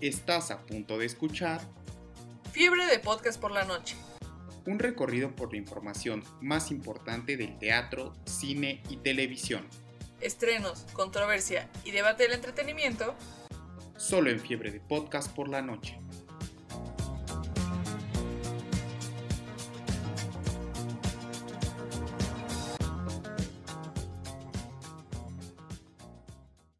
Estás a punto de escuchar Fiebre de podcast por la noche. un recorrido por la información más importante del teatro, cine y televisión, Estrenos, controversia y debate del entretenimiento. solo en Fiebre de Podcast por la noche.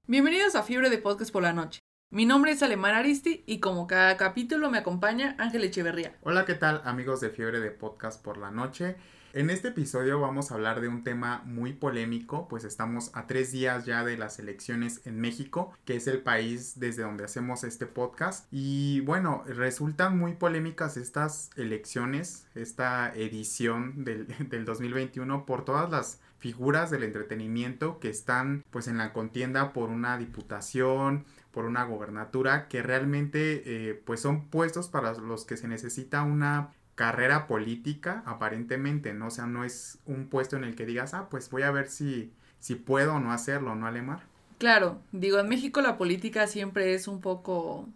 Bienvenidos a Fiebre de podcast por la noche. Mi nombre es Alemán Aristi y como cada capítulo me acompaña Ángel Echeverría. Hola, ¿qué tal amigos de Fiebre de Podcast por la Noche? En este episodio vamos a hablar de un tema muy polémico, pues estamos a tres días ya de las elecciones en México, que es el país desde donde hacemos este podcast. Y bueno, resultan muy polémicas estas elecciones, esta edición del, del 2021 por todas las figuras del entretenimiento que están pues en la contienda por una diputación, por una gobernatura que realmente eh, pues son puestos para los que se necesita una carrera política aparentemente, ¿no? O sea, no es un puesto en el que digas, ah, pues voy a ver si, si puedo o no hacerlo, ¿no, Alemar? Claro, digo, en México la política siempre es un poco,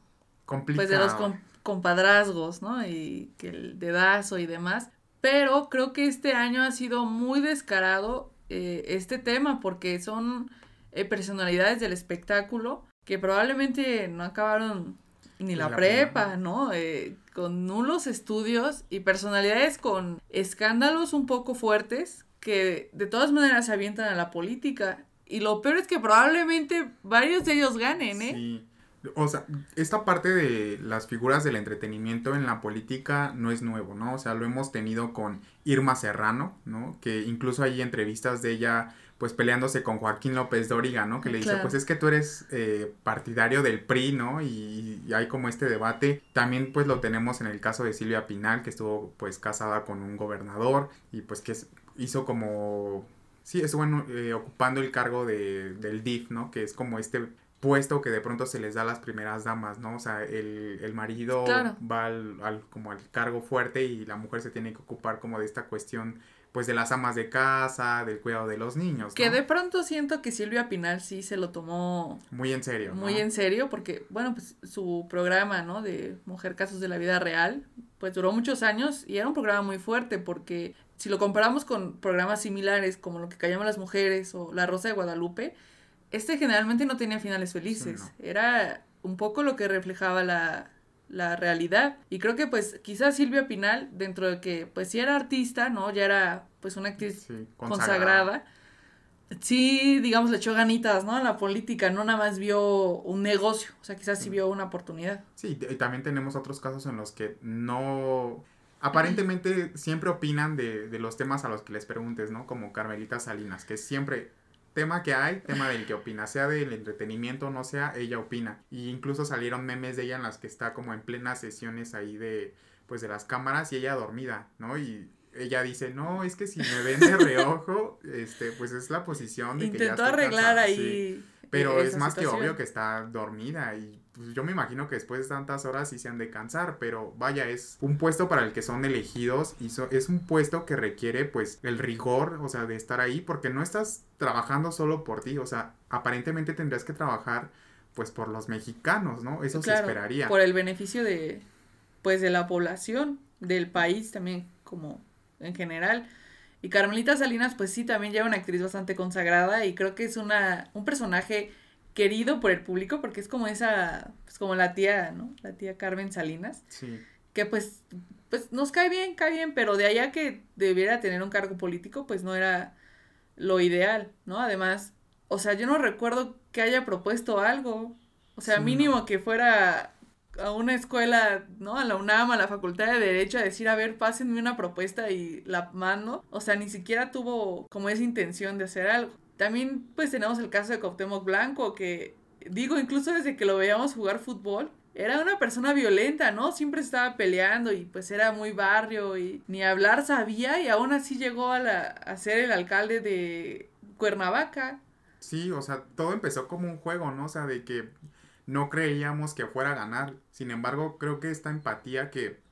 Complicado. pues de los com- compadrazgos, ¿no? Y que el dedazo y demás. Pero creo que este año ha sido muy descarado eh, este tema porque son eh, personalidades del espectáculo que probablemente no acabaron ni la, la prepa. ¿no? Eh, con nulos estudios y personalidades con escándalos un poco fuertes que de todas maneras se avientan a la política. Y lo peor es que probablemente varios de ellos ganen, ¿eh? Sí. O sea, esta parte de las figuras del entretenimiento en la política no es nuevo, ¿no? O sea, lo hemos tenido con Irma Serrano, ¿no? Que incluso hay entrevistas de ella, pues peleándose con Joaquín López Dóriga, ¿no? Que le dice, Claro. pues es que tú eres eh, partidario del PRI, ¿no? Y, y hay como este debate. También, pues lo tenemos en el caso de Silvia Pinal, que estuvo, pues, casada con un gobernador y, pues, que hizo como Sí, estuvo eh, ocupando el cargo de, del DIF, ¿no? Que es como este puesto que de pronto se les da a las primeras damas, ¿no? O sea, el, el marido Claro. va al, al- como al cargo fuerte y la mujer se tiene que ocupar como de esta cuestión, pues de las amas de casa, del cuidado de los niños, ¿no? Que de pronto siento que Silvia Pinal sí se lo tomó Muy en serio, ¿no? muy en serio, porque, bueno, pues su programa, ¿no? De Mujer Casos de la Vida Real, pues duró muchos años y era un programa muy fuerte, porque si lo comparamos con programas similares como lo que callamos las mujeres o La Rosa de Guadalupe, este generalmente no tenía finales felices. Sí, Era un poco lo que reflejaba la, la realidad. Y creo que pues quizás Silvia Pinal, dentro de que pues sí era artista, ¿no? Ya era pues una actriz Sí, consagrada. Sí, digamos, le echó ganitas, ¿no? A la política, no nada más vio un negocio, o sea, quizás sí vio una oportunidad. Sí, y también tenemos otros casos en los que no... Aparentemente siempre opinan de, de los temas a los que les preguntes, ¿no? Como Carmelita Salinas, que siempre tema que hay, tema del que opina, sea del entretenimiento o no sea, ella opina. Y incluso salieron memes de ella en las que está como en plenas sesiones ahí de, pues de las cámaras y ella dormida, ¿no? Y ella dice, no, es que si me ven de reojo, este, pues es la posición de que ya estoy arreglar cansada", sí. ahí. Pero eh, es más que obvio que está dormida y pues, yo me imagino que después de tantas horas sí se han de cansar, pero vaya, es un puesto para el que son elegidos y so- es un puesto que requiere pues el rigor, o sea, de estar ahí porque no estás trabajando solo por ti, o sea, aparentemente tendrías que trabajar pues por los mexicanos, ¿no? Eso Claro, se esperaría. Por el beneficio de, pues, de la población, del país también, como en general. Y Carmelita Salinas, pues sí, también ya una actriz bastante consagrada y creo que es una, un personaje querido por el público porque es como esa, pues como la tía, ¿no? La tía Carmen Salinas. Sí. que pues, pues nos cae bien, cae bien, pero de allá que debiera tener un cargo político, pues no era lo ideal, ¿no? Además, o sea, yo no recuerdo que haya propuesto algo, o sea, Sí, no. mínimo que fuera a una escuela, ¿no? A la UNAM, a la Facultad de Derecho, a decir, a ver, pásenme una propuesta y la mando, o sea, ni siquiera tuvo como esa intención de hacer algo. También, pues tenemos el caso de Cuauhtémoc Blanco, que digo, incluso desde que lo veíamos jugar fútbol, era una persona violenta, ¿no? Siempre estaba peleando y pues era muy barrio y ni hablar sabía y aún así llegó a, la, a ser el alcalde de Cuernavaca. Sí, o sea, todo empezó como un juego, ¿no? O sea, de que no creíamos que fuera a ganar. Sin embargo, creo que esta empatía que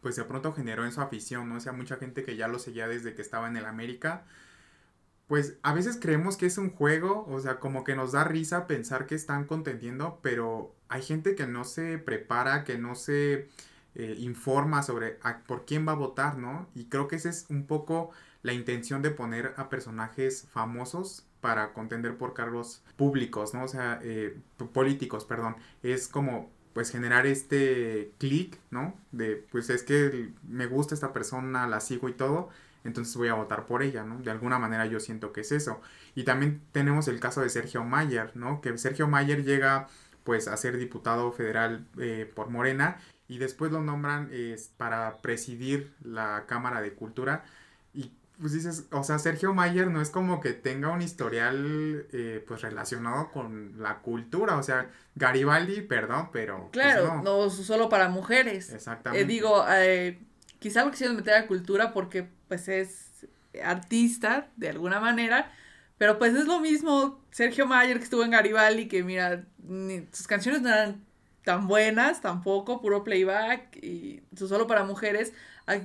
pues de pronto generó en su afición, ¿no? O sea, mucha gente que ya lo seguía desde que estaba en el América, pues a veces creemos que es un juego, o sea, como que nos da risa pensar que están contendiendo, pero hay gente que no se prepara, que no se eh, informa sobre por quién va a votar, ¿no? Y creo que esa es un poco la intención de poner a personajes famosos para contender por cargos públicos, ¿no? O sea, eh, políticos, perdón. Es como pues generar este clic, ¿no? De pues es que me gusta esta persona, la sigo y todo, entonces voy a votar por ella, ¿no? De alguna manera yo siento que es eso. Y también tenemos el caso de Sergio Mayer, ¿no? Que Sergio Mayer llega pues a ser diputado federal eh, por Morena y después lo nombran para presidir la Cámara de Cultura y pues dices, o sea, Sergio Mayer no es como que tenga un historial eh, pues relacionado con la cultura, o sea, Garibaldi, perdón, pero... Pues, claro, no. solo para mujeres. Eh, Exactamente. digo, eh, quizá lo quisieron meter a cultura porque pues es artista de alguna manera, pero pues es lo mismo Sergio Mayer que estuvo en Garibaldi, que mira, sus canciones no eran tan buenas tampoco, puro playback y solo para mujeres,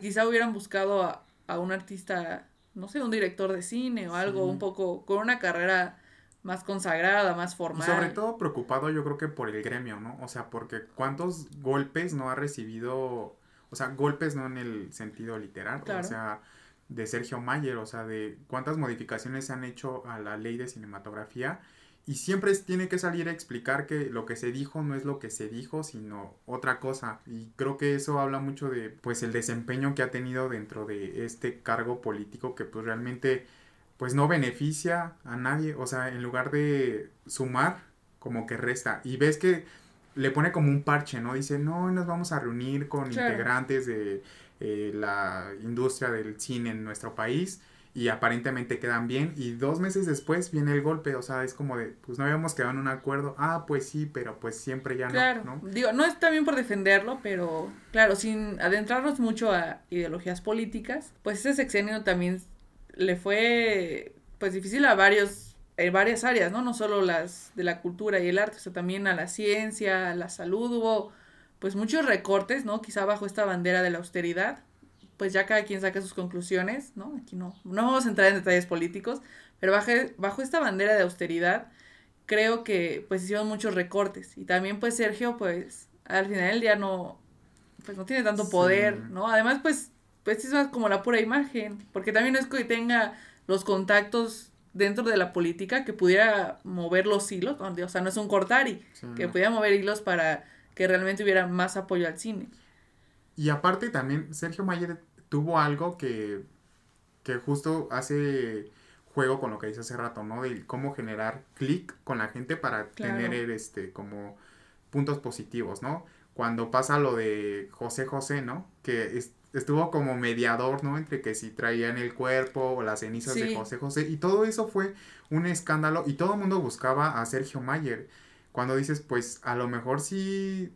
quizá hubieran buscado a, a un artista, no sé, un director de cine o algo un poco con una carrera más consagrada, más formal. Y sobre todo preocupado yo creo que por el gremio, ¿no? O sea, porque cuántos golpes no ha recibido, sea, golpes no en el sentido literal, o sea, de Sergio Mayer, o sea, de cuántas modificaciones se han hecho a la ley de cinematografía y siempre tiene que salir a explicar que lo que se dijo no es lo que se dijo, sino otra cosa. Y creo que eso habla mucho de pues el desempeño que ha tenido dentro de este cargo político que pues realmente pues no beneficia a nadie. O sea, en lugar de sumar, como que resta. Y ves que le pone como un parche, ¿no? Dice, no, nos vamos a reunir con integrantes de eh, la industria del cine en nuestro país y aparentemente quedan bien y dos meses después viene el golpe, o sea, es como de, pues no habíamos quedado en un acuerdo, ah, pues sí, pero pues siempre ya no, ¿no? Digo, no está bien por defenderlo, pero claro, sin adentrarnos mucho a ideologías políticas, pues ese sexenio también le fue, pues difícil a varios, en varias áreas, ¿no? No solo las de la cultura y el arte, o sea, también a la ciencia, a la salud, hubo pues muchos recortes, ¿no? Quizá bajo esta bandera de la austeridad pues ya cada quien saca sus conclusiones, ¿no? Aquí no, no vamos a entrar en detalles políticos, pero bajo, bajo esta bandera de austeridad, creo que pues hicieron muchos recortes. Y también pues Sergio, pues al final del día no, pues no tiene tanto poder, ¿no? Además, pues, pues es más como la pura imagen, porque también no es que tenga los contactos dentro de la política que pudiera mover los hilos, o sea, no es un cortari, que pudiera mover hilos para que realmente hubiera más apoyo al cine. Y aparte también Sergio Mayer tuvo algo que, que justo hace juego con lo que dice hace rato, ¿no? De cómo generar clic con la gente para tener este como puntos positivos, ¿no? Cuando pasa lo de José José, ¿no? Que estuvo como mediador, ¿no? Entre que si traían el cuerpo o las cenizas de José José. Y todo eso fue un escándalo y todo el mundo buscaba a Sergio Mayer. Cuando dices, pues a lo mejor sí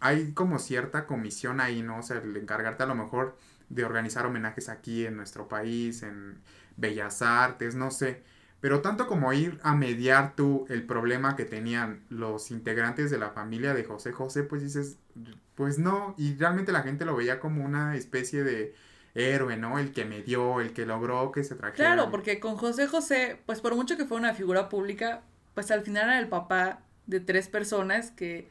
hay como cierta comisión ahí, ¿no? O sea, el encargarte a lo mejor de organizar homenajes aquí en nuestro país, en Bellas Artes, no sé. Pero tanto como ir a mediar tú el problema que tenían los integrantes de la familia de José José, pues dices, pues no, y realmente la gente lo veía como una especie de héroe, ¿no? El que medió, el que logró que se trajera. Claro, porque con José José, pues por mucho que fue una figura pública, pues al final era el papá de tres personas que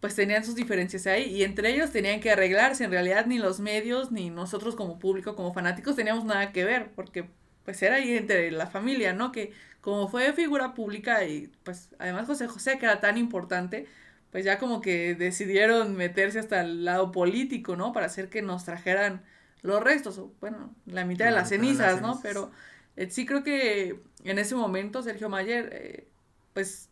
pues tenían sus diferencias ahí y entre ellos tenían que arreglarse. En realidad ni los medios ni nosotros como público, como fanáticos teníamos nada que ver porque pues era ahí entre la familia, ¿no? Que como fue figura pública y pues además José José que era tan importante, pues ya como que decidieron meterse hasta el lado político, ¿no? Para hacer que nos trajeran los restos, o bueno, la mitad de las cenizas, ¿no? Pero eh, sí creo que en ese momento Sergio Mayer, eh, pues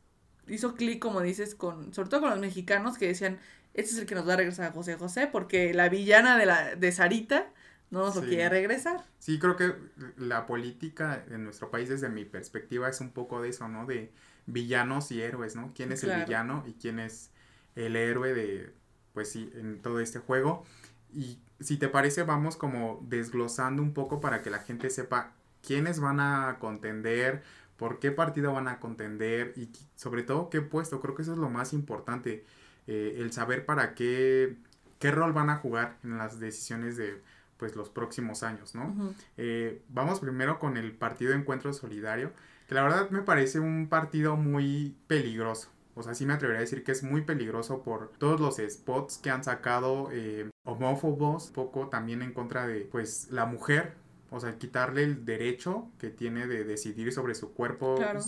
hizo clic, como dices, con, sobre todo con los mexicanos que decían, este es el que nos va a regresar a José José, porque la villana de, la, de Sarita no nos lo quiere regresar. Sí, creo que la política en nuestro país, desde mi perspectiva, es un poco de eso, ¿no? De villanos y héroes, ¿no? ¿Quién es el villano y quién es el héroe de, pues sí, en todo este juego? Y si te parece, vamos como desglosando un poco para que la gente sepa quiénes van a contender, por qué partido van a contender y sobre todo qué puesto. Creo que eso es lo más importante, eh, el saber para qué, qué rol van a jugar en las decisiones de pues los próximos años, ¿no? Eh, vamos primero con el partido Encuentro Solidario, que la verdad me parece un partido muy peligroso. O sea, sí me atrevería a decir que es muy peligroso por todos los spots que han sacado eh, homófobos, poco también en contra de, pues, la mujer. O sea, quitarle el derecho que tiene de decidir sobre su cuerpo, Claro.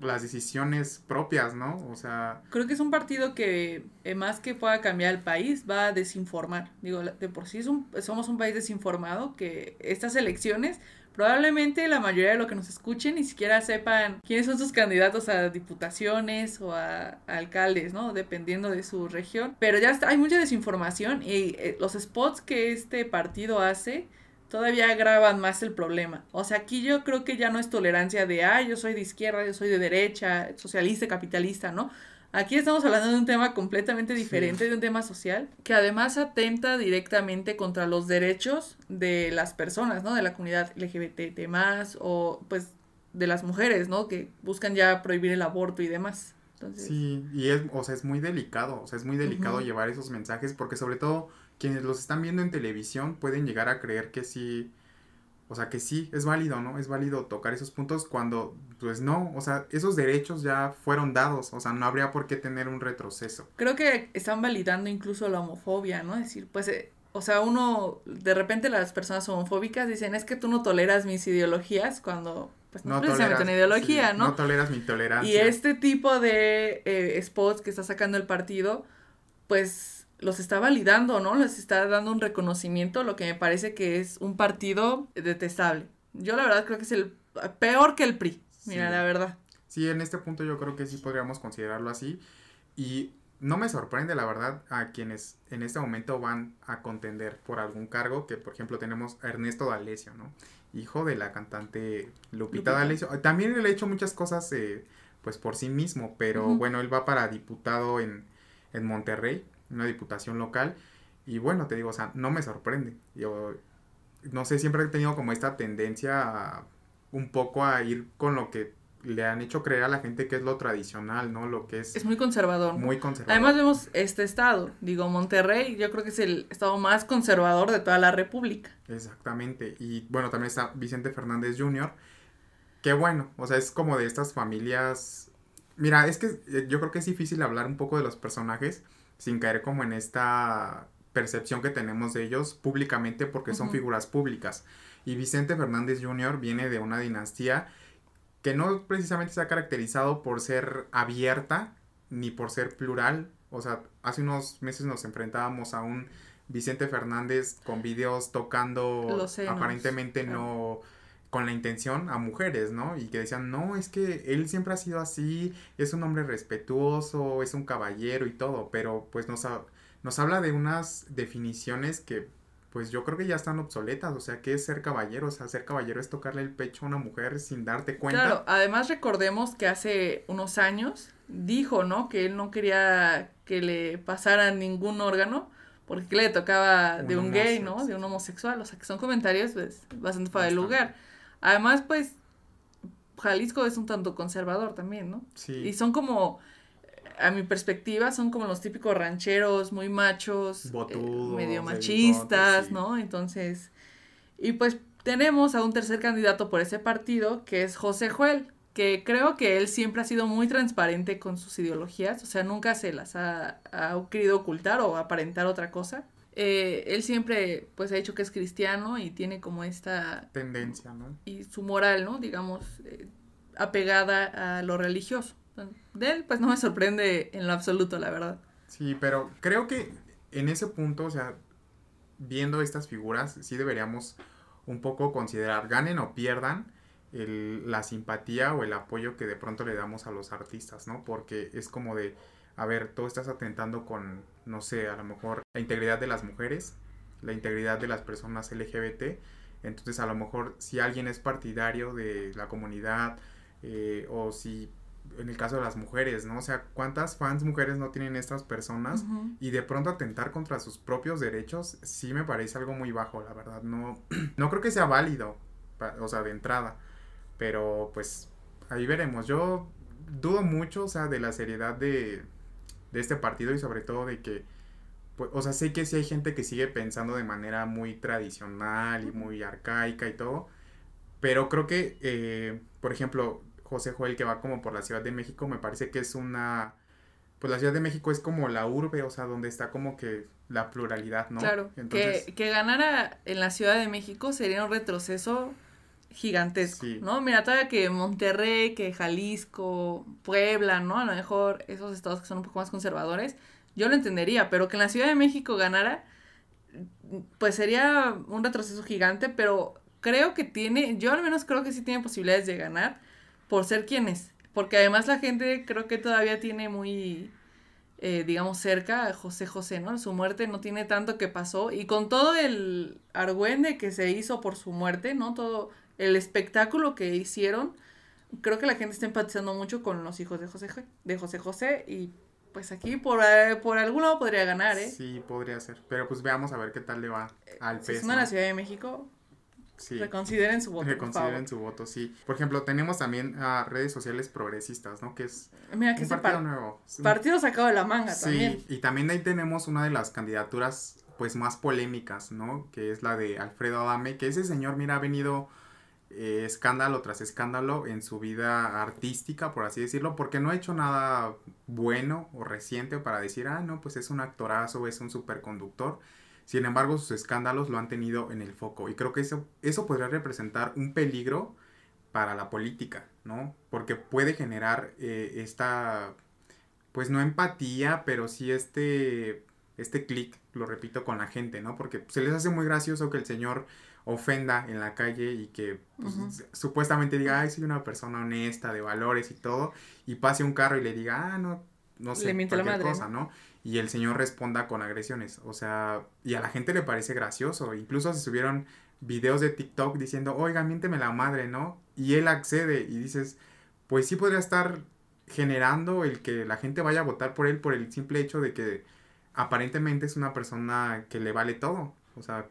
Las decisiones propias, ¿no? O sea, Creo que es un partido que eh, más que pueda cambiar el país, va a desinformar. Digo, de por sí es un- somos un país desinformado que estas elecciones, probablemente la mayoría de los que nos escuchen ni siquiera sepan quiénes son sus candidatos a diputaciones o a, a alcaldes, ¿no? Dependiendo de su región. Pero ya está, hay mucha desinformación y eh, los spots que este partido hace todavía agravan más el problema. O sea, aquí yo creo que ya no es tolerancia de, ah, yo soy de izquierda, yo soy de derecha, socialista, capitalista, ¿no? Aquí estamos hablando de un tema completamente Sí. diferente, de un tema social, que además atenta directamente contra los derechos de las personas, ¿no? De la comunidad LGBT más o pues de las mujeres, ¿no? Que buscan ya prohibir el aborto y demás. Entonces, Sí, y es, o sea, es muy delicado, o sea, es muy delicado llevar esos mensajes porque sobre todo quienes los están viendo en televisión pueden llegar a creer que sí, o sea, que sí, es válido, ¿no? Es válido tocar esos puntos cuando, pues no, o sea, esos derechos ya fueron dados, o sea, no habría por qué tener un retroceso. creo que están validando incluso la homofobia, ¿no? Es decir, pues, eh, o sea, uno, de repente las personas homofóbicas dicen, es que tú no toleras mis ideologías cuando, pues, no, es precisamente una ideología, sí, ¿no? No toleras mi tolerancia. Y este tipo de eh, spots que está sacando el partido, pues los está validando, ¿no? Les está dando un reconocimiento, lo que me parece que es un partido detestable. Yo la verdad creo que es el peor que el PRI, mira, Sí. la verdad. Sí, en este punto yo creo que sí podríamos considerarlo así. Y no me sorprende, la verdad, a quienes en este momento van a contender por algún cargo, que por ejemplo tenemos a Ernesto D'Alessio, ¿no? Hijo de la cantante Lupita, Lupita. D'Alessio. También él ha hecho muchas cosas, eh, pues por sí mismo, pero bueno, él va para diputado en, en Monterrey, una diputación local. Y bueno, te digo, o sea, no me sorprende. Yo, no sé, siempre he tenido como esta tendencia a, un poco a ir con lo que le han hecho creer a la gente que es lo tradicional, ¿no? Lo que es, Es muy conservador. muy conservador. Además vemos este estado, digo, Monterrey, yo creo que es el estado más conservador de toda la República. Exactamente. Y bueno, también está Vicente Fernández Jr. Que bueno, o sea, es como de estas familias. Mira, es que eh, yo creo que es difícil hablar un poco de los personajes sin caer como en esta percepción que tenemos de ellos públicamente porque son figuras públicas. Y Vicente Fernández Jr. viene de una dinastía que no precisamente se ha caracterizado por ser abierta ni por ser plural. O sea, hace unos meses nos enfrentábamos a un Vicente Fernández con videos tocando Los senos, aparentemente claro. no con la intención a mujeres, ¿no? Y que decían, no, es que él siempre ha sido así, es un hombre respetuoso, es un caballero y todo, pero pues nos, ha- nos habla de unas definiciones que pues yo creo que ya están obsoletas, o sea, ¿qué es ser caballero? O sea, ser caballero es tocarle el pecho a una mujer sin darte cuenta. Claro, además recordemos que hace unos años dijo, ¿no? Que él no quería que le pasara ningún órgano porque le tocaba de Un un gay, ¿no? De un homosexual, o sea, que son comentarios pues bastante fuera de lugar. Además, pues Jalisco es un tanto conservador también, ¿no? Sí. Y son como a mi perspectiva, son como los típicos rancheros, muy machos, eh, medio machistas, bigote, sí. ¿no? Entonces, y pues tenemos a un tercer candidato por ese partido, que es José Juel, que creo que él siempre ha sido muy transparente con sus ideologías, o sea, nunca se las ha, ha querido ocultar o aparentar otra cosa. Eh, él siempre, pues, ha dicho que es cristiano y tiene como esta Tendencia, ¿no? y su moral, ¿no? Digamos, eh, apegada a lo religioso. De él, pues no me sorprende en lo absoluto, la verdad. Sí, pero creo que en ese punto, o sea, viendo estas figuras, sí deberíamos un poco considerar, ganen o pierdan, el- la simpatía o el apoyo que de pronto le damos a los artistas, ¿no? Porque es como de, a ver, tú estás atentando con, no sé, a lo mejor la integridad de las mujeres, la integridad de las personas LGBT, entonces a lo mejor si alguien es partidario de la comunidad eh, o si en el caso de las mujeres, ¿no? O sea, ¿cuántas fans mujeres no tienen estas personas? Y de pronto atentar contra sus propios derechos sí me parece algo muy bajo, la verdad. No, no creo que sea válido, o sea, de entrada. Pero pues ahí veremos. Yo dudo mucho, o sea, de la seriedad de, de este partido y sobre todo de que pues, o sea, sé que sí hay gente que sigue pensando de manera muy tradicional y muy arcaica y todo, pero creo que, eh, por ejemplo, José Joel que va como por la Ciudad de México, me parece que es una, pues la Ciudad de México es como la urbe, o sea, donde está como que la pluralidad, ¿no? Claro, que, que ganara en la Ciudad de México sería un retroceso gigantesco, ¿no? Mira, todavía que Monterrey, que Jalisco, Puebla, ¿no? A lo mejor esos estados que son un poco más conservadores, yo lo entendería, pero que en la Ciudad de México ganara, pues sería un retroceso gigante, pero creo que tiene, yo al menos creo que sí tiene posibilidades de ganar por ser quien es, porque además la gente creo que todavía tiene muy, eh, digamos, cerca a José José, ¿no? Su muerte no tiene tanto que pasó y con todo el argüende que se hizo por su muerte, ¿no? Todo el espectáculo que hicieron, creo que la gente está empatizando mucho con los hijos de José, de José José y pues aquí por, por algún lado podría ganar, ¿eh? Sí, podría ser, pero pues veamos a ver qué tal le va al PES. Si es una la Ciudad de México, Sí. Reconsideren su voto. Reconsideren su voto, sí. Por ejemplo, tenemos también a redes sociales progresistas, ¿no? Que es Mira, que un partido nuevo. Partido sacado de la manga sí, también. y también ahí tenemos una de las candidaturas, pues, más polémicas, ¿no? Que es la de Alfredo Adame, que ese señor, mira, ha venido eh, escándalo tras escándalo en su vida artística, por así decirlo, porque no ha hecho nada bueno o reciente para decir, ah, no, pues es un actorazo, es un superconductor. Sin embargo, sus escándalos lo han tenido en el foco y creo que eso, eso podría representar un peligro para la política, ¿no? Porque puede generar eh, esta, pues no empatía, pero sí este, este clic, lo repito, con la gente, ¿no? Porque se les hace muy gracioso que el señor ofenda en la calle y que pues, supuestamente diga, ay, soy una persona honesta, de valores y todo, y pase un carro y le diga, ah, no, no sé, cualquier la cosa, ¿no? Y el señor responda con agresiones, o sea, y a la gente le parece gracioso, incluso se subieron videos de TikTok diciendo, oiga, miénteme la madre, ¿no? Y él accede y dices, pues sí podría estar generando el que la gente vaya a votar por él por el simple hecho de que aparentemente es una persona que le vale todo, o sea,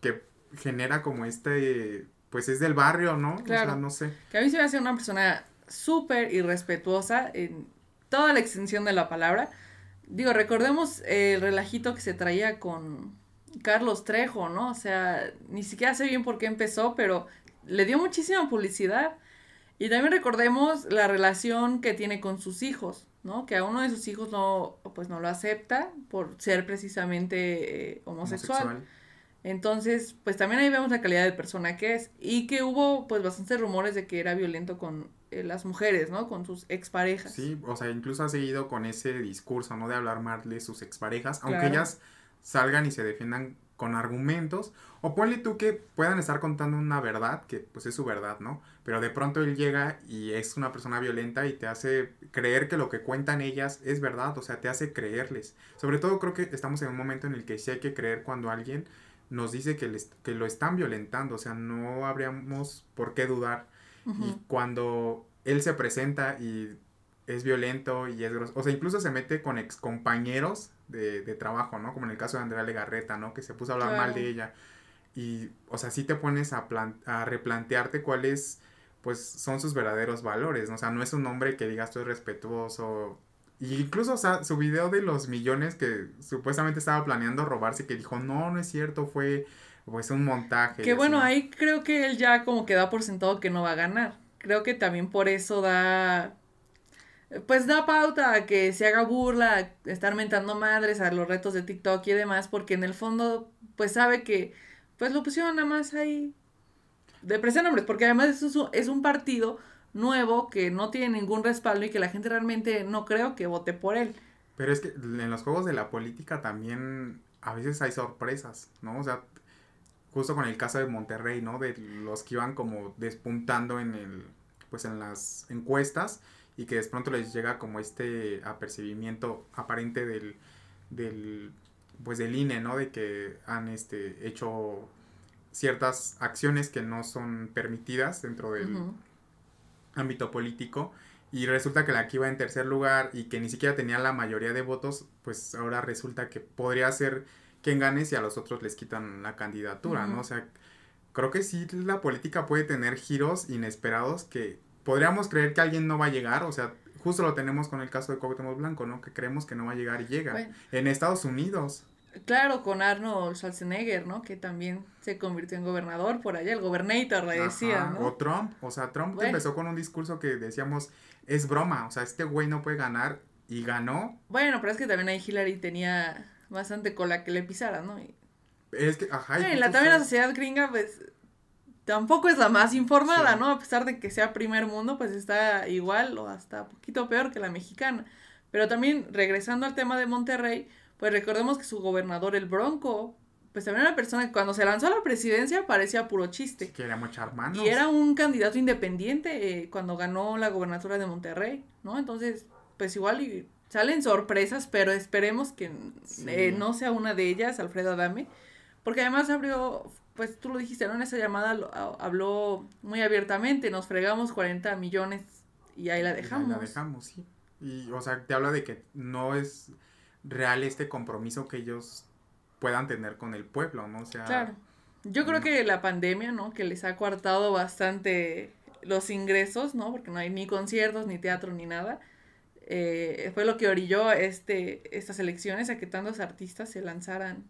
que genera como este, pues es del barrio, ¿no? Claro. O sea, no sé. Que a mí se me hace una persona súper irrespetuosa en toda la extensión de la palabra. Digo, recordemos el relajito que se traía con Carlos Trejo, ¿no? O sea, ni siquiera sé bien por qué empezó, pero le dio muchísima publicidad. Y también recordemos la relación que tiene con sus hijos, ¿no? Que a uno de sus hijos no, pues no lo acepta por ser precisamente eh, homosexual. Entonces, pues también ahí vemos la calidad de persona que es. Y que hubo, pues, bastantes rumores de que era violento con eh, las mujeres, ¿no? Con sus exparejas. Sí, o sea, incluso ha seguido con ese discurso, ¿no? De hablar mal de sus exparejas, aunque ellas salgan y se defiendan con argumentos. O ponle tú que puedan estar contando una verdad, que pues es su verdad, ¿no? Pero de pronto él llega y es una persona violenta y te hace creer que lo que cuentan ellas es verdad, o sea, te hace creerles. Sobre todo creo que estamos en un momento en el que sí hay que creer cuando alguien nos dice que, les, que lo están violentando, o sea, no habríamos por qué dudar. Y cuando él se presenta y es violento y es grosso, o sea, incluso se mete con ex compañeros de, de trabajo, ¿no? Como en el caso de Andrea Legarreta, ¿no? Que se puso a hablar mal de ella. Y, o sea, sí te pones a, a replantearte cuáles, pues, son sus verdaderos valores, ¿no? O sea, no es un hombre que digas tú es respetuoso, y incluso, o sea, su video de los millones que supuestamente estaba planeando robarse, que dijo, no, no es cierto, fue pues un montaje. Que bueno, ahí creo que él ya como que da por sentado que no va a ganar. Creo que también por eso da, pues da pauta a que se haga burla, estar mentando madres a los retos de TikTok y demás, porque en el fondo, pues sabe que, pues lo pusieron nada más ahí de presión hombres, porque además eso es un partido nuevo que no tiene ningún respaldo y que la gente realmente no creo que vote por él. Pero es que en los juegos de la política también a veces hay sorpresas, ¿no? O sea, justo con el caso de Monterrey, ¿no? De los que iban como despuntando en el, pues en las encuestas y que de pronto les llega como este apercibimiento aparente del, del, pues del INE, ¿no? De que han, este, hecho ciertas acciones que no son permitidas dentro del, ámbito político y resulta que la que iba en tercer lugar y que ni siquiera tenía la mayoría de votos, pues ahora resulta que podría ser quien gane si a los otros les quitan la candidatura, ¿no? O sea, creo que sí la política puede tener giros inesperados que podríamos creer que alguien no va a llegar, o sea, justo lo tenemos con el caso de Cuauhtémoc Blanco, ¿no? Que creemos que no va a llegar y llega. En Estados Unidos Claro, con Arnold Schwarzenegger, ¿no? Que también se convirtió en gobernador por allá, el gobernator le decía, ¿no? O Trump, o sea, Trump empezó con un discurso que decíamos, es broma, o sea, este güey no puede ganar y ganó. Bueno, pero es que también ahí Hillary tenía bastante cola que le pisara, ¿no? Es que, ajá. Y la, también la sociedad gringa, pues, tampoco es la más informada, ¿no? A pesar de que sea primer mundo, pues está igual o hasta poquito peor que la mexicana. Pero también, regresando al tema de Monterrey, pues recordemos que su gobernador, el Bronco, pues también era una persona que cuando se lanzó a la presidencia parecía puro chiste. que era mucha. Y era un candidato independiente eh, cuando ganó la gobernatura de Monterrey, ¿no? Entonces, pues igual y salen sorpresas, pero esperemos que eh, no sea una de ellas, Alfredo Adame, porque además abrió, pues tú lo dijiste, ¿no? En esa llamada habló muy abiertamente, nos fregamos 40 millones y ahí la dejamos. la dejamos, sí. Y, o sea, te habla de que no es real este compromiso que ellos puedan tener con el pueblo, ¿no? O sea, claro. Yo creo que la pandemia, ¿no? Que les ha coartado bastante los ingresos, ¿no? Porque no hay ni conciertos, ni teatro, ni nada. Eh, fue lo que orilló este, estas elecciones a que tantos artistas se lanzaran.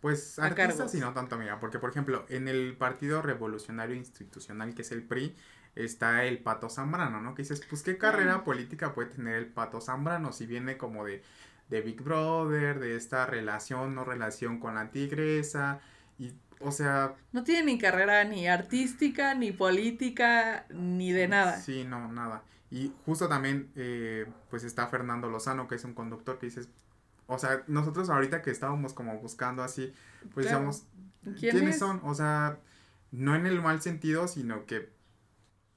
Pues artistas y no tanto, mira, porque por ejemplo, en el Partido Revolucionario Institucional, que es el PRI, está el Pato Zambrano, ¿no? Que dices, pues qué carrera política puede tener el Pato Zambrano si viene como de de Big Brother, de esta relación, no relación con la tigresa, y, o sea... No tiene ni carrera ni artística, ni política, ni de nada. Sí, no, nada. Y justo también, eh, pues está Fernando Lozano, que es un conductor que dices, o sea, nosotros ahorita que estábamos como buscando así, pues decíamos, ¿quiénes son? O sea, no en el mal sentido, sino que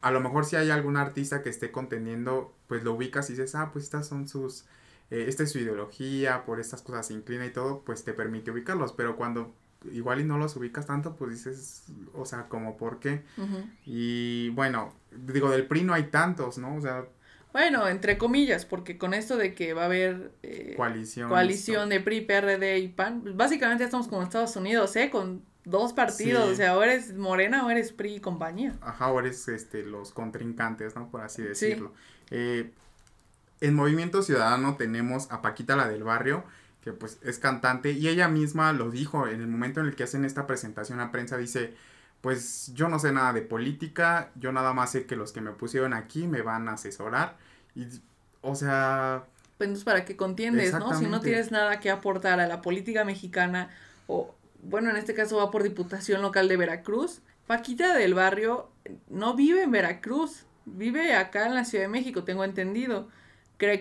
a lo mejor si hay algún artista que esté contendiendo, pues lo ubicas y dices, ah, pues estas son sus eh, esta es su ideología, por estas cosas se inclina y todo, pues te permite ubicarlos, pero cuando igual y no los ubicas tanto, pues dices, o sea, como por qué. Y bueno, digo, del PRI no hay tantos, ¿no? O sea... Bueno, entre comillas, porque con esto de que va a haber eh, coalición, coalición de PRI, PRD y PAN, pues básicamente estamos como Estados Unidos, ¿eh? Con dos partidos, o sea, o eres Morena o eres PRI y compañía. Ajá, o eres este, los contrincantes, ¿no? Por así decirlo. Eh, en Movimiento Ciudadano tenemos a Paquita la del barrio, que pues es cantante, y ella misma lo dijo en el momento en el que hacen esta presentación a prensa, dice, pues yo no sé nada de política, yo nada más sé que los que me pusieron aquí me van a asesorar, y o sea... Pues para que contiendes, ¿no? Si no tienes nada que aportar a la política mexicana, o bueno, en este caso va por Diputación Local de Veracruz, Paquita del barrio no vive en Veracruz, vive acá en la Ciudad de México, tengo entendido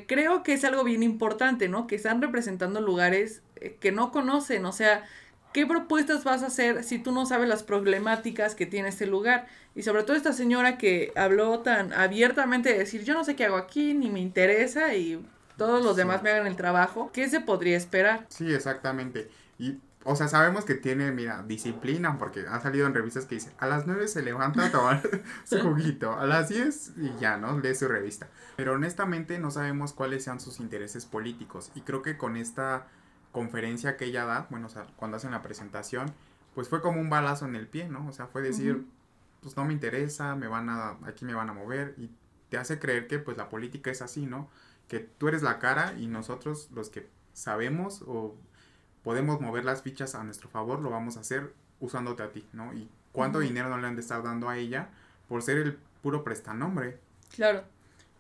creo que es algo bien importante, ¿no? Que están representando lugares eh, que no conocen, o sea, ¿qué propuestas vas a hacer si tú no sabes las problemáticas que tiene este lugar? Y sobre todo esta señora que habló tan abiertamente de decir, yo no sé qué hago aquí, ni me interesa y todos los demás me hagan el trabajo, ¿qué se podría esperar? Sí, exactamente. Y o sea, sabemos que tiene, mira, disciplina, porque ha salido en revistas que dice, a las 9 se levanta a tomar su juguito, a las 10 y ya, ¿no? Lee su revista. Pero honestamente no sabemos cuáles sean sus intereses políticos. Y creo que con esta conferencia que ella da, bueno, o sea, cuando hacen la presentación, pues fue como un balazo en el pie, ¿no? O sea, fue decir, pues no me interesa, me van a, aquí me van a mover y te hace creer que pues la política es así, ¿no? Que tú eres la cara y nosotros los que sabemos o podemos mover las fichas a nuestro favor, lo vamos a hacer usándote a ti, ¿no? Y cuánto dinero no le han de estar dando a ella por ser el puro prestanombre. Claro.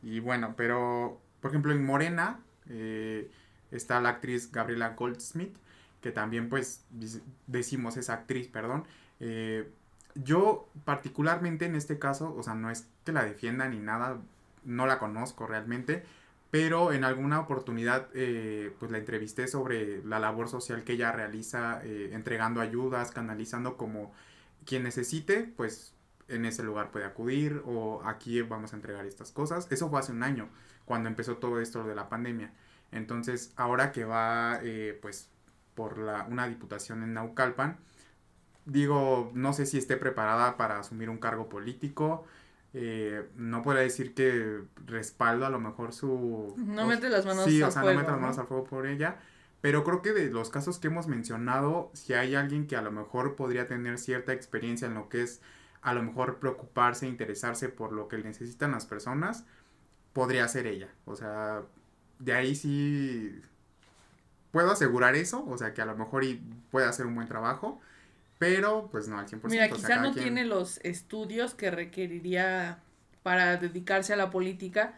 Y bueno, pero, por ejemplo, en Morena eh, está la actriz Gabriela Goldsmith, que también, pues, decimos esa actriz, perdón. Eh, yo, particularmente en este caso, o sea, no es que la defienda ni nada, no la conozco realmente, pero en alguna oportunidad eh, pues la entrevisté sobre la labor social que ella realiza eh, entregando ayudas, canalizando como quien necesite, pues en ese lugar puede acudir o aquí vamos a entregar estas cosas. Eso fue hace un año cuando empezó todo esto de la pandemia. Entonces ahora que va eh, pues por la, una diputación en Naucalpan, digo, no sé si esté preparada para asumir un cargo político, eh, no puede decir que respaldo a lo mejor su... No mete las manos al fuego. Sí, o sea, no mete las manos al fuego por ella. Pero creo que de los casos que hemos mencionado, si hay alguien que a lo mejor podría tener cierta experiencia en lo que es a lo mejor preocuparse, interesarse por lo que necesitan las personas, podría ser ella. O sea, de ahí sí puedo asegurar eso, o sea, que a lo mejor y puede hacer un buen trabajo, pero pues no al 100%. Mira, quizá no tiene los estudios que requeriría para dedicarse a la política,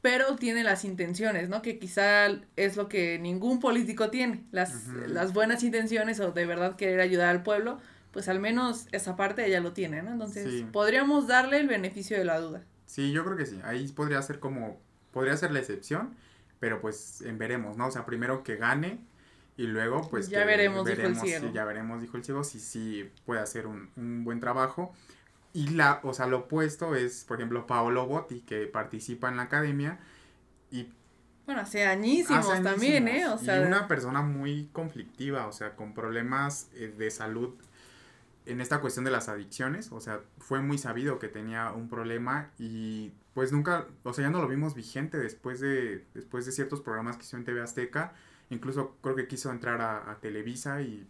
pero tiene las intenciones, ¿no? Que quizá es lo que ningún político tiene, las, las buenas intenciones o de verdad querer ayudar al pueblo, pues al menos esa parte ella lo tiene, ¿no? Entonces, podríamos darle el beneficio de la duda. Sí, yo creo que sí, ahí podría ser como, podría ser la excepción, pero pues en veremos, ¿no? O sea, primero que gane y luego pues ya veremos, dijo el ciego. ya veremos, dijo el ciego, si sí puede hacer un, un buen trabajo. Y la, o sea, lo opuesto es, por ejemplo, Paolo Botti, que participa en la academia y... Bueno, hace añísimos, también, ¿eh? O sea... Y una persona muy conflictiva, o sea, con problemas eh, de salud en esta cuestión de las adicciones, o sea, fue muy sabido que tenía un problema y pues nunca, o sea, ya no lo vimos vigente después de, después de ciertos programas que hizo en TV Azteca, incluso creo que quiso entrar a, Televisa y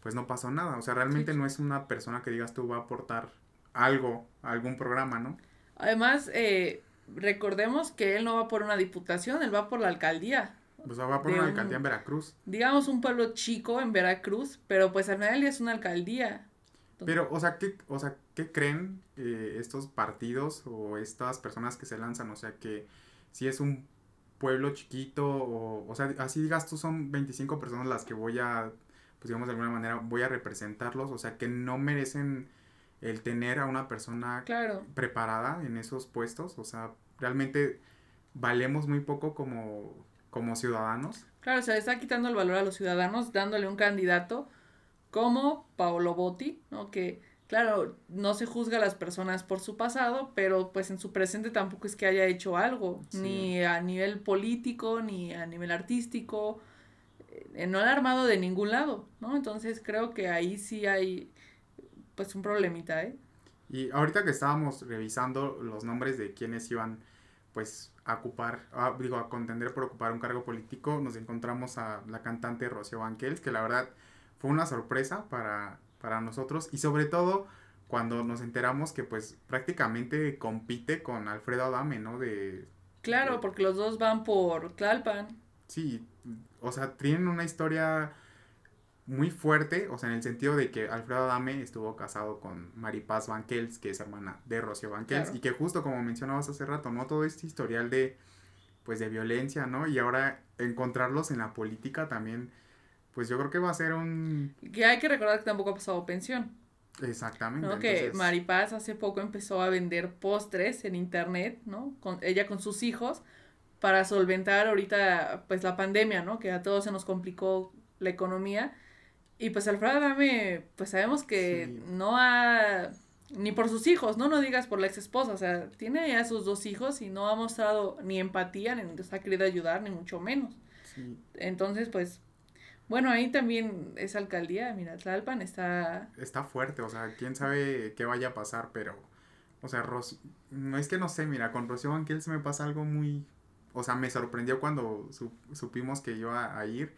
pues no pasó nada, o sea, realmente no es una persona que digas tú va a aportar algo, algún programa, ¿no? Además, eh, recordemos que él no va por una diputación, él va por la alcaldía. Pues va por una alcaldía en Veracruz. Digamos un pueblo chico en Veracruz, pero pues al final es una alcaldía. Pero, o sea, ¿qué, o sea, ¿qué creen eh, estos partidos o estas personas que se lanzan? O sea, que si es un pueblo chiquito o, o sea, así digas tú son 25 personas las que voy a, pues digamos de alguna manera, voy a representarlos, o sea, que no merecen el tener a una persona preparada en esos puestos, o sea, realmente valemos muy poco como, como ciudadanos. Claro, se le está quitando el valor a los ciudadanos dándole un candidato como Paolo Botti, ¿no? Que, claro, no se juzga a las personas por su pasado, pero pues en su presente tampoco es que haya hecho algo, ni a nivel político, ni a nivel artístico, eh, no ha armado de ningún lado, ¿no? Entonces creo que ahí sí hay pues un problemita, ¿eh? Y ahorita que estábamos revisando los nombres de quienes iban pues a ocupar, digo, a contender por ocupar un cargo político, nos encontramos a la cantante Rocío Banquels, que la verdad fue una sorpresa para, para nosotros y sobre todo cuando nos enteramos que pues prácticamente compite con Alfredo Adame, ¿no? De... Claro, porque los dos van por Tlalpan. Sí, o sea, tienen una historia muy fuerte, o sea, en el sentido de que Alfredo Adame estuvo casado con Maripaz Banquels, que es hermana de Rocío Banquels, y que justo como mencionabas hace rato, ¿no? Todo este historial de, pues, de violencia, ¿no? Y ahora encontrarlos en la política también, pues yo creo que va a ser un... Que hay que recordar que tampoco ha pasado pensión. Exactamente. ¿no? Que Maripaz hace poco empezó a vender postres en internet, ¿no? Con, ella con sus hijos, para solventar ahorita, pues, la pandemia, ¿no? Que a todos se nos complicó la economía y pues Alfredo Adame, pues sabemos que no ha, ni por sus hijos, ¿no? No digas por la ex esposa, o sea, tiene ya sus dos hijos y no ha mostrado ni empatía, ni ha querido ayudar, ni mucho menos. Entonces, pues, bueno, ahí también esa alcaldía, mira, Tlalpan está... Está fuerte, o sea, quién sabe qué vaya a pasar, pero, o sea, no es que no sé, mira, con Rocío Banquel se me pasa algo muy, o sea, me sorprendió cuando supimos que iba a ir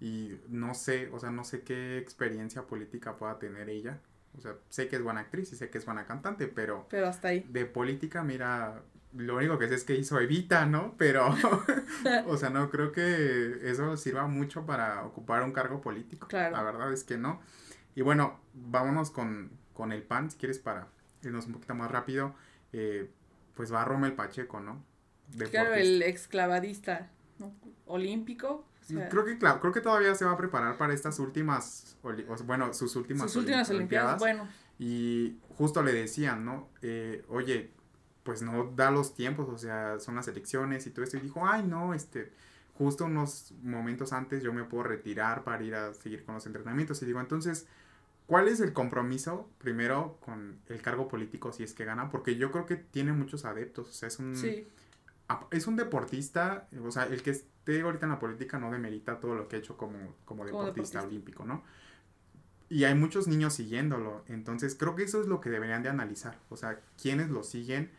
y no sé, o sea, no sé qué experiencia política pueda tener ella. O sea, sé que es buena actriz y sé que es buena cantante, pero... Pero hasta ahí. De política, mira, lo único que sé es que hizo Evita, ¿no? Pero, o sea, no creo que eso sirva mucho para ocupar un cargo político. Claro. La verdad es que no. Y bueno, vámonos con, con el PAN, si quieres, para irnos un poquito más rápido. Eh, pues va Rommel Pacheco, ¿no? Claro, el exclavadista olímpico, creo que claro, creo que todavía se va a preparar para estas últimas, bueno, sus últimas, sus últimas olimpiadas, bueno. Y justo le decían, ¿no? Eh, oye, pues no da los tiempos, o sea, son las elecciones y todo esto. Y dijo, ay, no, este, justo unos momentos antes yo me puedo retirar para ir a seguir con los entrenamientos. Y digo, entonces, ¿cuál es el compromiso primero con el cargo político si es que gana? Porque yo creo que tiene muchos adeptos, o sea, es un... Es un deportista, o sea, el que te ahorita en la política no demerita todo lo que ha hecho como, como, deportista, olímpico, ¿no? Y hay muchos niños siguiéndolo, entonces creo que eso es lo que deberían de analizar, o sea, quiénes lo siguen,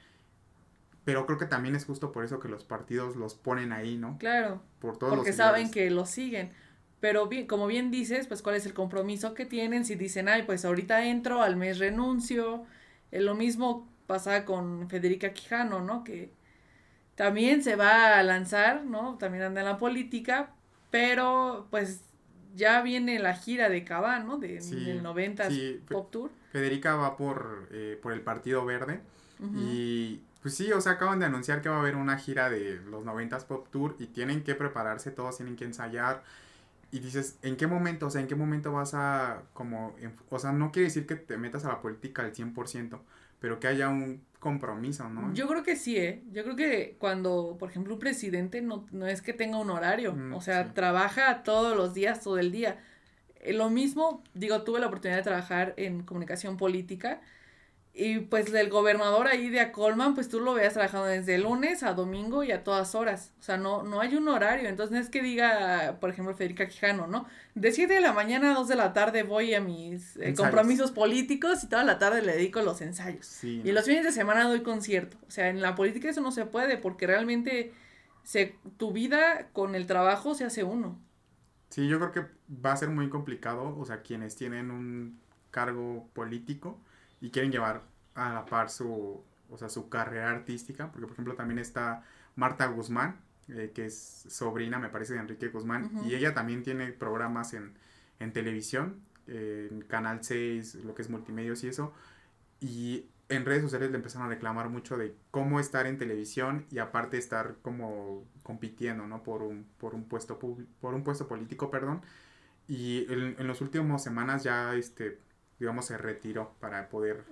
pero creo que también es justo por eso que los partidos los ponen ahí, ¿no? Claro. Por todos porque saben que lo siguen. Pero bien, como bien dices, pues cuál es el compromiso que tienen si dicen, ay, pues ahorita entro, al mes renuncio. Es lo mismo pasa con Federica Quijano, ¿no? Que también se va a lanzar, ¿no? También anda en la política, Pero pues ya viene la gira de Cava, ¿no? De, Sí, del 90 sí, fe- Pop Tour. Federica va por, eh, por el Partido Verde y pues sí, o sea, acaban de anunciar que va a haber una gira de los 90s Pop Tour y tienen que prepararse, todos tienen que ensayar. Y dices, ¿en qué momento? O sea, ¿en qué momento vas a como... O sea, no quiere decir que te metas a la política al 100%, pero que haya un compromiso, ¿no? Yo creo que sí, ¿eh? Yo creo que cuando, por ejemplo, un presidente no, no es que tenga un horario, Mm, o sea, sí. trabaja todos los días, todo el día. Eh, Lo mismo, digo, tuve la oportunidad de trabajar en comunicación política y pues el gobernador ahí de Acolman, pues tú lo veas trabajando desde lunes a domingo y a todas horas. O sea, no, no hay un horario. Entonces no es que diga, por ejemplo, Federica Quijano, ¿no? De 7 de la mañana a 2 de la tarde voy a mis eh, compromisos políticos y toda la tarde le dedico los ensayos. Sí, Y ¿no? los fines de semana doy concierto. O sea, en la política eso no se puede porque realmente se, tu vida con el trabajo se hace uno. Sí, yo creo que va a ser muy complicado, o sea, quienes tienen un cargo político y quieren llevar a la par su, o sea, su carrera artística, porque por ejemplo también está Marta Guzmán, eh, que es sobrina, me parece, de Enrique Guzmán, y ella también tiene programas en, en televisión, eh, en Canal 6, lo que es multimedios y eso, y en redes sociales le empezaron a reclamar mucho de cómo estar en televisión y aparte estar como compitiendo, ¿no? Por un, por un puesto por un puesto político, perdón. Y en, en las últimas semanas ya, este, digamos, se retiró para poder...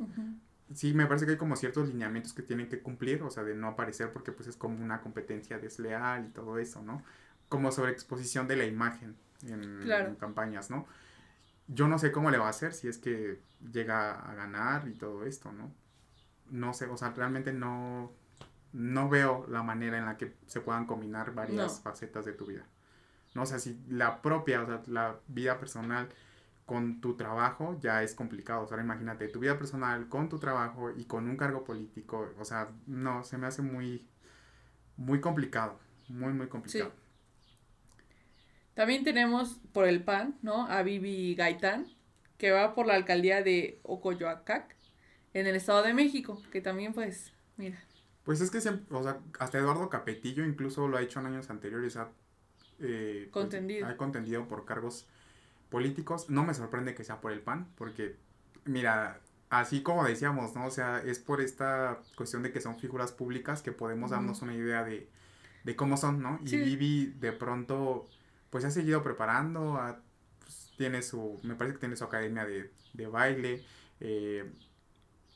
Sí, me parece que hay como ciertos lineamientos que tienen que cumplir, o sea, de no aparecer porque pues es como una competencia desleal y todo eso, ¿no? Como sobreexposición de la imagen en, Claro. en campañas, ¿no? Yo no sé cómo le va a hacer si es que llega a ganar y todo esto, ¿no? No sé, o sea, realmente no, no veo la manera en la que se puedan combinar varias No. facetas de tu vida. No, o sea, si la propia, o sea, la vida personal con tu trabajo ya es complicado. O sea, ahora imagínate, tu vida personal con tu trabajo y con un cargo político, o sea, no, se me hace muy, muy complicado, muy, muy complicado. También tenemos por el PAN, ¿no? A Vivi Gaitán, que va por la alcaldía de Ocoyoacac, en el Estado de México, que también pues, mira, Pues es que, siempre, o sea, hasta Eduardo Capetillo incluso lo ha hecho en años anteriores, ha, eh, pues, ha contendido por cargos políticos. No me sorprende que sea por el PAN, porque, mira, así como decíamos, ¿no? O sea, es por esta cuestión de que son figuras públicas que podemos darnos una idea de, de cómo son, ¿no? Y Sí. Vivi de pronto, pues ha seguido preparando, ha- pues, tiene su, me parece que tiene su academia de, de baile, eh,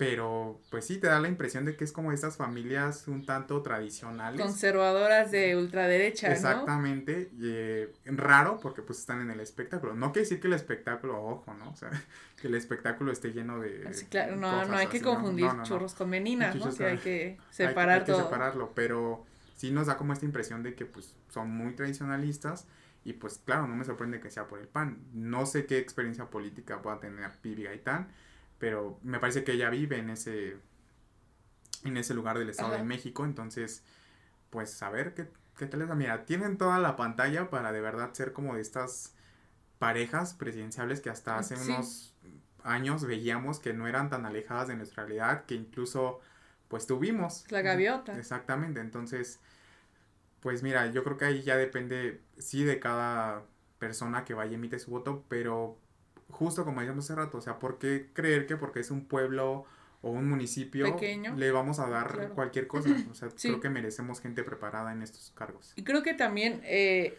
pero pues sí te da la impresión de que es como estas familias un tanto tradicionales. conservadoras de ultraderecha, ¿no? Exactamente, y, eh, raro porque pues están en el espectáculo. No quiere decir que el espectáculo, ojo, ¿no? O sea, que el espectáculo esté lleno de... Así, claro, no, cosas no hay que así, ¿no? confundir No, no, no. churros con meninas, ¿no? Sí, hay que separar hay que, todo. separarlo, pero sí nos da como esta impresión de que pues son muy tradicionalistas y pues claro, no me sorprende que sea por el PAN. No sé qué experiencia política pueda tener Vivi Gaitán, pero me parece que ella vive en ese en ese lugar del Estado Ajá. de México, entonces pues saber qué, qué tal es. Mira, tienen toda la pantalla para de verdad ser como de estas parejas presidenciables que hasta hace Sí. unos años veíamos que no eran tan alejadas de nuestra realidad, que incluso pues tuvimos. La gaviota. Exactamente, entonces, pues mira, yo creo que ahí ya depende, sí, de cada persona que vaya y emite su voto, pero justo como decíamos hace rato, o sea, ¿por qué creer que porque es un pueblo o un municipio Pequeño. le vamos a dar Claro. cualquier cosa? O sea, Sí. creo que merecemos gente preparada en estos cargos. Y creo que también eh,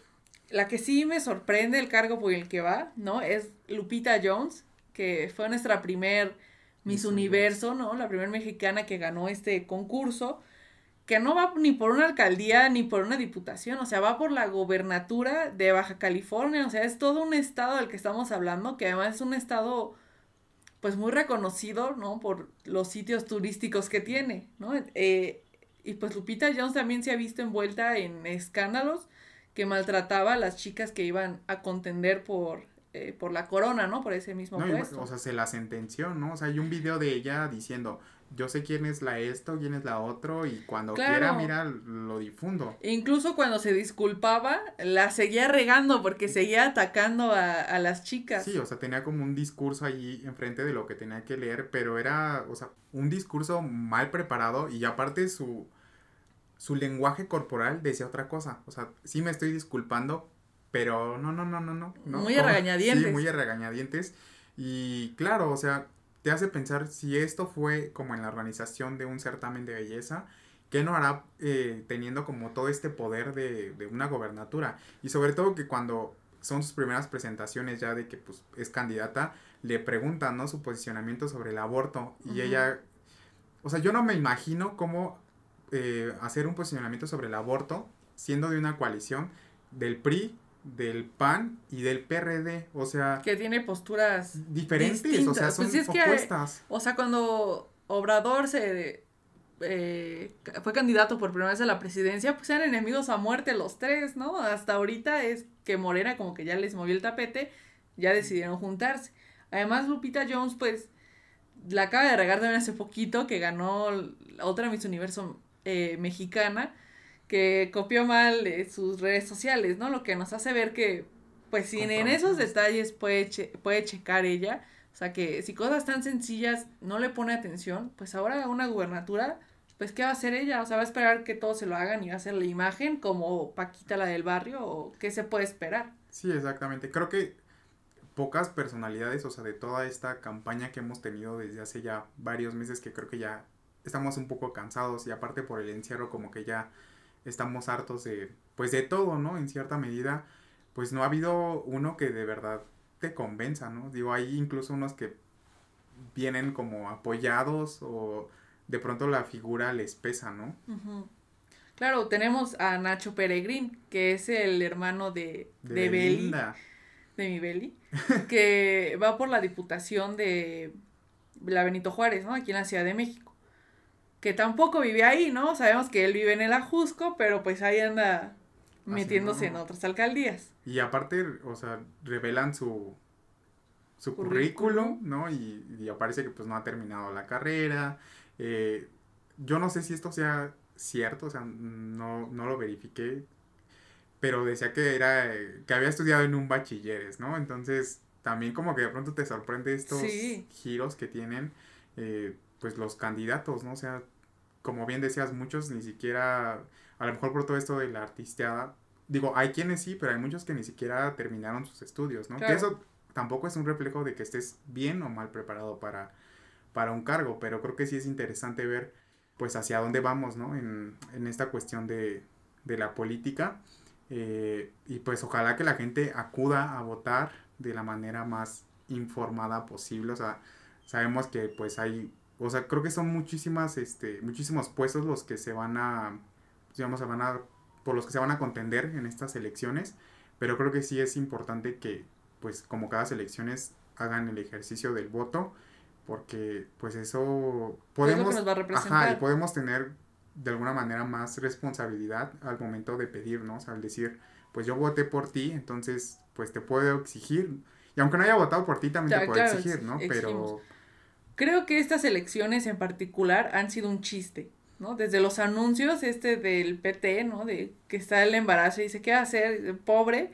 la que sí me sorprende el cargo por el que va, ¿no? Es Lupita Jones, que fue nuestra primer Miss Miss Universo, ¿no? La primera mexicana que ganó este concurso, que no va ni por una alcaldía ni por una diputación, o sea, va por la gobernatura de Baja California, o sea, es todo un estado del que estamos hablando, que además es un estado pues muy reconocido, ¿no? Por los sitios turísticos que tiene, ¿no? Eh, y pues Lupita Jones también se ha visto envuelta en escándalos que maltrataba a las chicas que iban a contender por, eh, por la corona, ¿no? Por ese mismo No, y, puesto. o sea, se la sentenció, ¿no? O sea, hay un video de ella diciendo, yo sé quién es la esto, quién es la otro, y cuando Claro. quiera, mira, lo difundo. Incluso cuando se disculpaba, la seguía regando porque seguía atacando a, a las chicas. Sí, o sea, tenía como un discurso allí enfrente de lo que tenía que leer, pero era, o sea, un discurso mal preparado y aparte su, su lenguaje corporal decía otra cosa. O sea, sí me estoy disculpando, pero no, no, no, no, no. Muy a regañadientes. Sí, muy a regañadientes. Y claro, o sea, te hace pensar si esto fue como en la organización de un certamen de belleza, ¿qué no hará eh, teniendo como todo este poder de, de, una gobernatura? Y sobre todo que cuando son sus primeras presentaciones ya de que pues es candidata, le preguntan, ¿no? Su posicionamiento sobre el aborto y ella, o sea, yo no me imagino cómo eh, hacer un posicionamiento sobre el aborto siendo de una coalición del PRI, del PAN y del PRD, o sea... Que tiene posturas diferentes, o sea, son pues opuestas. o sea, cuando Obrador se eh, fue candidato por primera vez a la presidencia, pues eran enemigos a muerte los tres, ¿no? Hasta ahorita es que Morena como que ya les movió el tapete, ya decidieron juntarse. Además, Lupita Jones, pues, la acaba de regar también hace poquito, que ganó la otra Miss Universo eh, mexicana, que copió mal eh, sus redes sociales, ¿no? Lo que nos hace ver que, pues, si en esos detalles puede, puede checar ella, o sea, que si cosas tan sencillas no le pone atención, pues ahora una gubernatura, pues, ¿qué va a hacer ella? O sea, va a esperar que todos se lo hagan y va a hacer la imagen como Paquita la del barrio, o qué se puede esperar. Sí, exactamente. Creo que pocas personalidades, o sea, de toda esta campaña que hemos tenido desde hace ya varios meses, que creo que ya estamos un poco cansados y aparte por el encierro como que ya estamos hartos de, pues de todo, ¿no? En cierta medida, pues no ha habido uno que de verdad te convenza, ¿no? Digo, hay incluso unos que vienen como apoyados o de pronto la figura les pesa, ¿no? Claro, tenemos a Nacho Peregrín, que es el hermano de, de, de Beli, de mi Beli, que va por la diputación de la Benito Juárez, ¿no? Aquí en la Ciudad de México que tampoco vive ahí, ¿no? Sabemos que él vive en el Ajusco, pero pues ahí anda metiéndose en otras alcaldías. Y aparte, o sea, revelan su, su currículum, ¿no? Y, aparece que pues no ha terminado la carrera. Eh, yo no sé si esto sea cierto, o sea, no, no lo verifiqué, pero decía que era, que había estudiado en un bachilleres, ¿no? Entonces, también como que de pronto te sorprende estos giros que tienen, eh, pues los candidatos, ¿no? O sea, como bien decías, muchos ni siquiera, a lo mejor por todo esto de la artisteada, digo, hay quienes sí, pero hay muchos que ni siquiera terminaron sus estudios, ¿no? Que eso tampoco es un reflejo de que estés bien o mal preparado para, para un cargo, pero creo que sí es interesante ver, pues, hacia dónde vamos, ¿no? En, en esta cuestión de, de la política. Eh, y pues ojalá que la gente acuda a votar de la manera más informada posible. O sea, sabemos que pues hay o sea, creo que son muchísimas, este, muchísimos puestos los que se van a, digamos, se van a, por los que se van a contender en estas elecciones, pero creo que sí es importante que, pues, como cada elecciones hagan el ejercicio del voto, porque, pues, eso podemos, ajá, y podemos tener de alguna manera más responsabilidad al momento de pedirnos, al decir, pues yo voté por ti, entonces, pues te puedo exigir, y aunque no haya votado por ti, también te puedo exigir, ¿no? Pero Creo que estas elecciones en particular han sido un chiste, ¿no? Desde los anuncios este del PT, ¿no? De que está el embarazo y dice, ¿qué va a hacer? Pobre.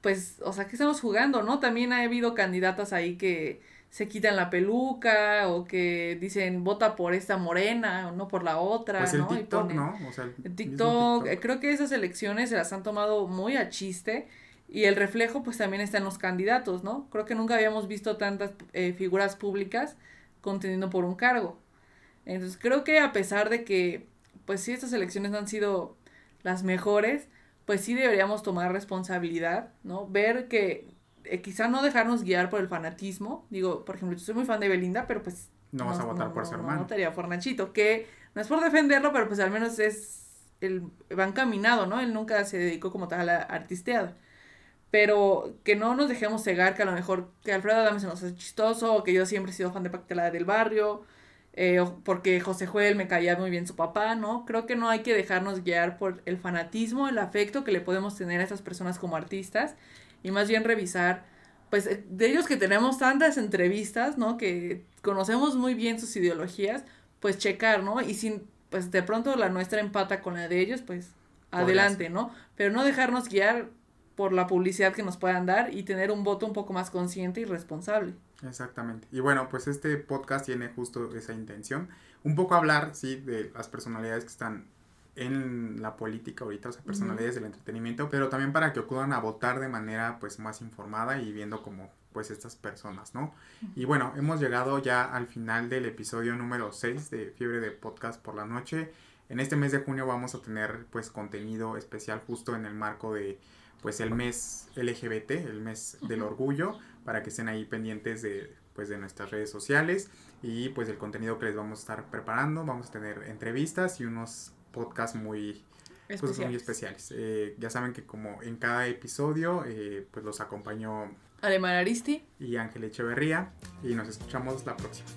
Pues, o sea, ¿qué estamos jugando, no? También ha habido candidatas ahí que se quitan la peluca o que dicen vota por esta morena o no por la otra, pues el TikTok, ¿no? O sea, el, TikTok, creo que esas elecciones se las han tomado muy a chiste y el reflejo pues también está en los candidatos, ¿no? Creo que nunca habíamos visto tantas eh, figuras públicas contendiendo por un cargo. Entonces creo que a pesar de que, pues sí, estas elecciones no han sido las mejores, pues sí deberíamos tomar responsabilidad, ¿no? Ver que eh, quizá no dejarnos guiar por el fanatismo. Digo, por ejemplo, yo soy muy fan de Belinda, pero pues... No, vas a votar por su hermano. No votaría por Nachito, que no es por defenderlo, pero pues al menos es... El, va encaminado, ¿no? Él nunca se dedicó como tal a la artisteada pero que no nos dejemos cegar que a lo mejor que Alfredo Adame se nos hace chistoso, o que yo siempre he sido fan de Pactelada del Barrio, eh, porque José Joel me caía muy bien su papá, ¿no? Creo que no hay que dejarnos guiar por el fanatismo, el afecto que le podemos tener a esas personas como artistas, y más bien revisar, pues, eh, de ellos que tenemos tantas entrevistas, ¿no? Que conocemos muy bien sus ideologías, pues checar, ¿no? Y sin, pues de pronto la nuestra empata con la de ellos, pues adelante, ¿no? Pero no dejarnos guiar por la publicidad que nos puedan dar y tener un voto un poco más consciente y responsable. Exactamente. Y bueno, pues este podcast tiene justo esa intención. Un poco hablar, sí, de las personalidades que están en la política ahorita, o sea, personalidades del entretenimiento, pero también para que acudan a votar de manera pues más informada y viendo como pues estas personas, ¿no? Y bueno, hemos llegado ya al final del episodio número 6 de Fiebre de Podcast por la noche. En este mes de junio vamos a tener pues contenido especial justo en el marco de pues el mes LGBT, el mes del orgullo, para que estén ahí pendientes de pues de nuestras redes sociales y pues el contenido que les vamos a estar preparando. Vamos a tener entrevistas y unos podcasts muy pues, muy especiales. Eh, ya saben que como en cada episodio eh, pues los acompañó Alemán Aristi y Ángel Echeverría y nos escuchamos la próxima.